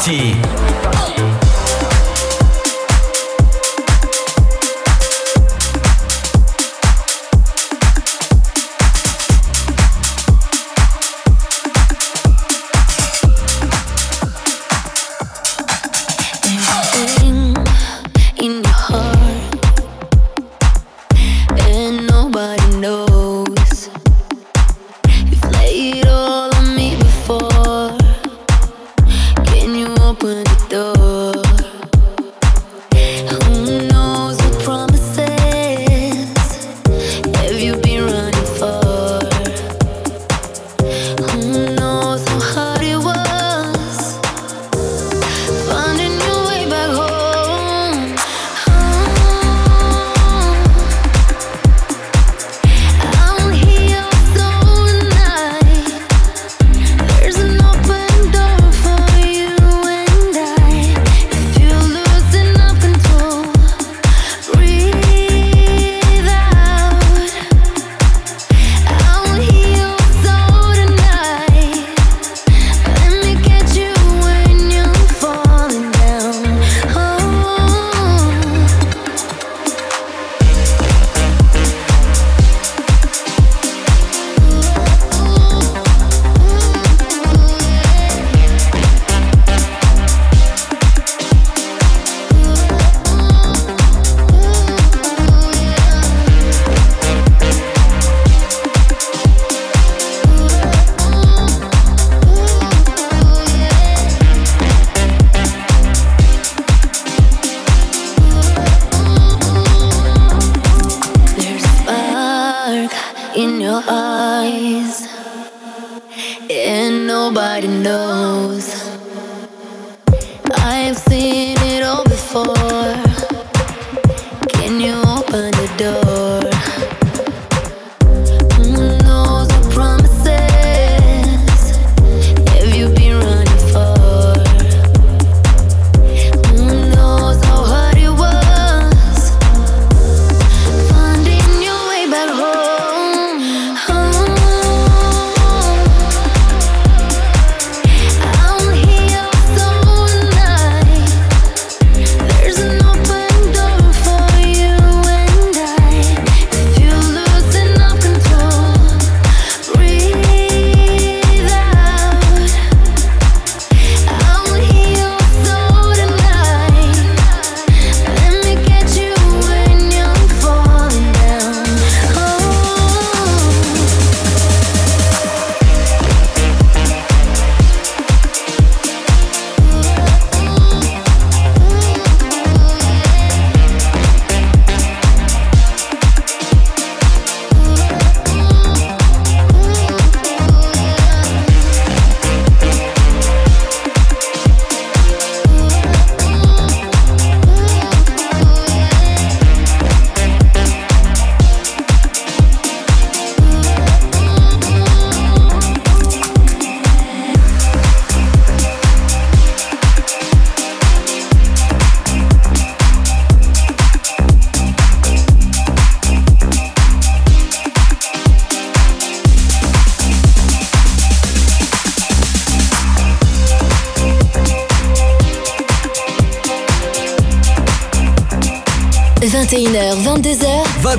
记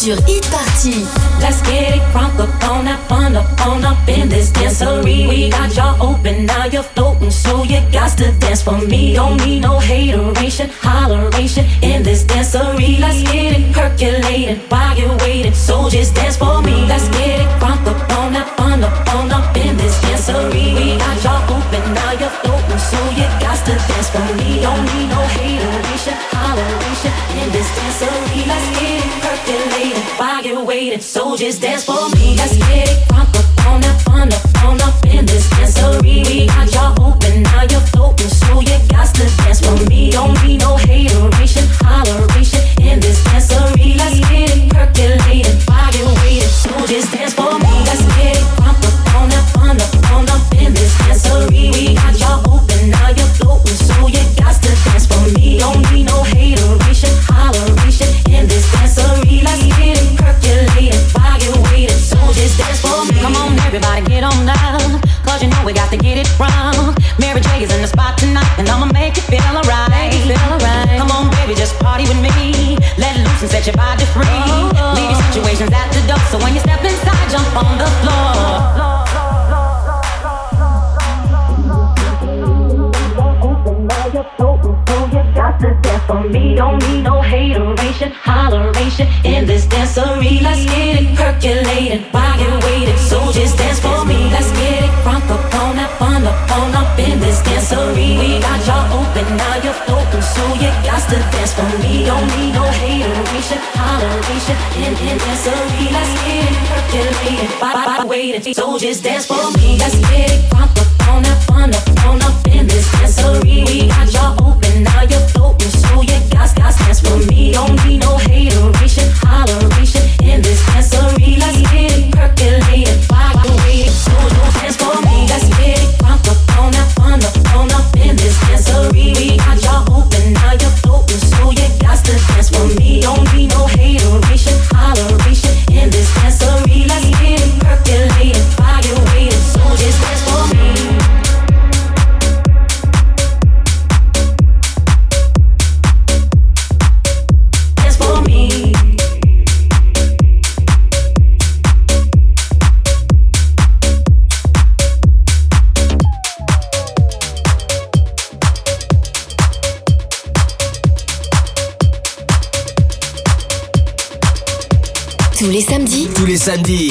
sur Hit Party. Let's get it crunk up on up on up on up in this dancery. We got y'all open, now you're floating, so you got to dance for me. in this dancery. Let's get it percolating, why you waiting? So just dance for me. Let's get it front up on up on up on up in this dancery. We got y'all open, now you're open, so you got to dance for me. Don't need no hateration, toleration in this dancery. Let's get it percolating, why why waiting? So just dance for me. Let's get it front up on up on up on up in this dancery. We got y'all open, now you're floating, so you got got dance for me. Don't need no hateration.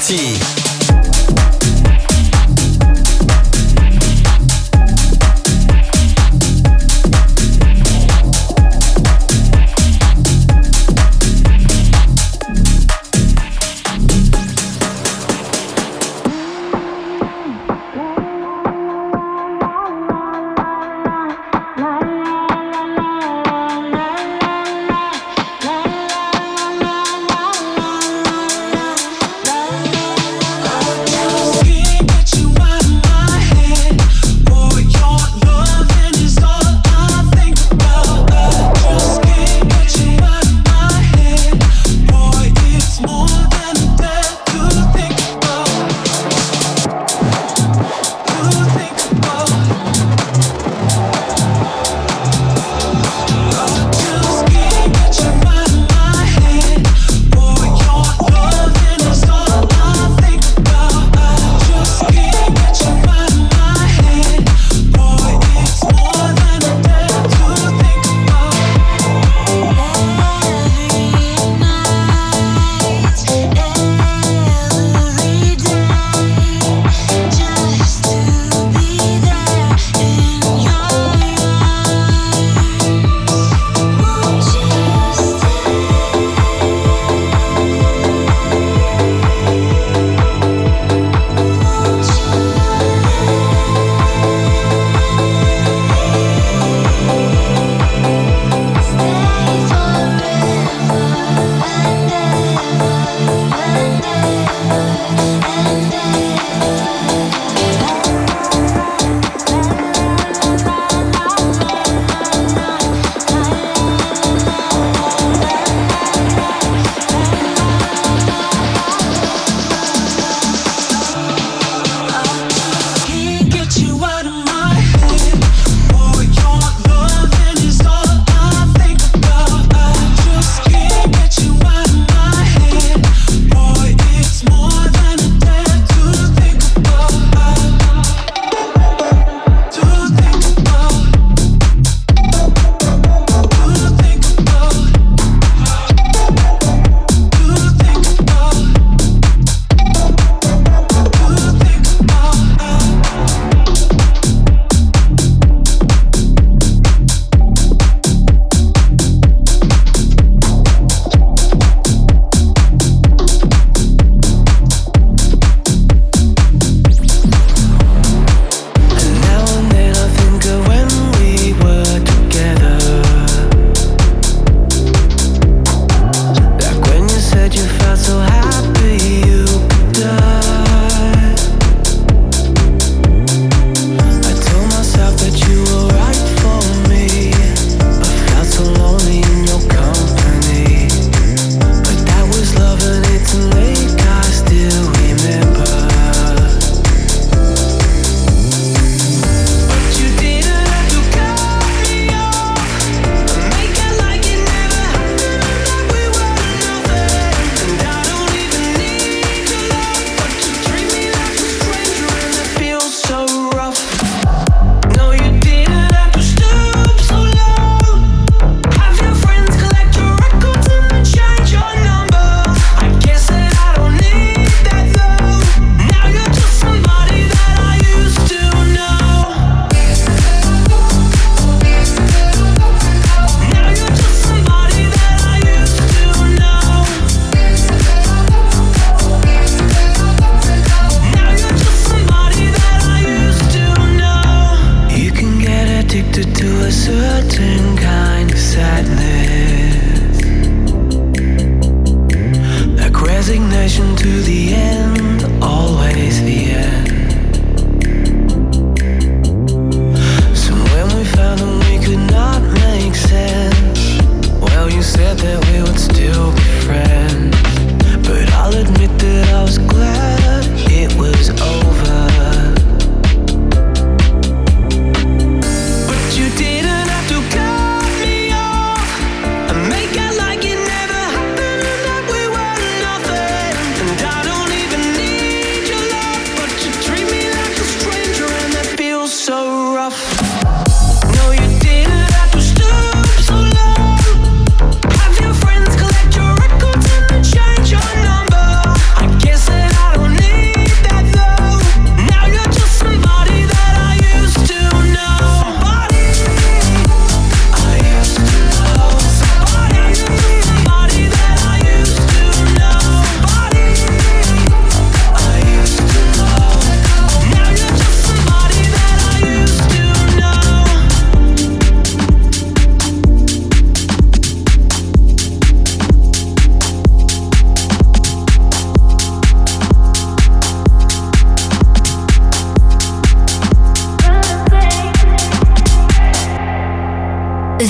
parti.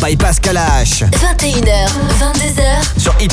By Pascal H. 21h, 22h sur Hit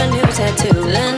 a new tattoo.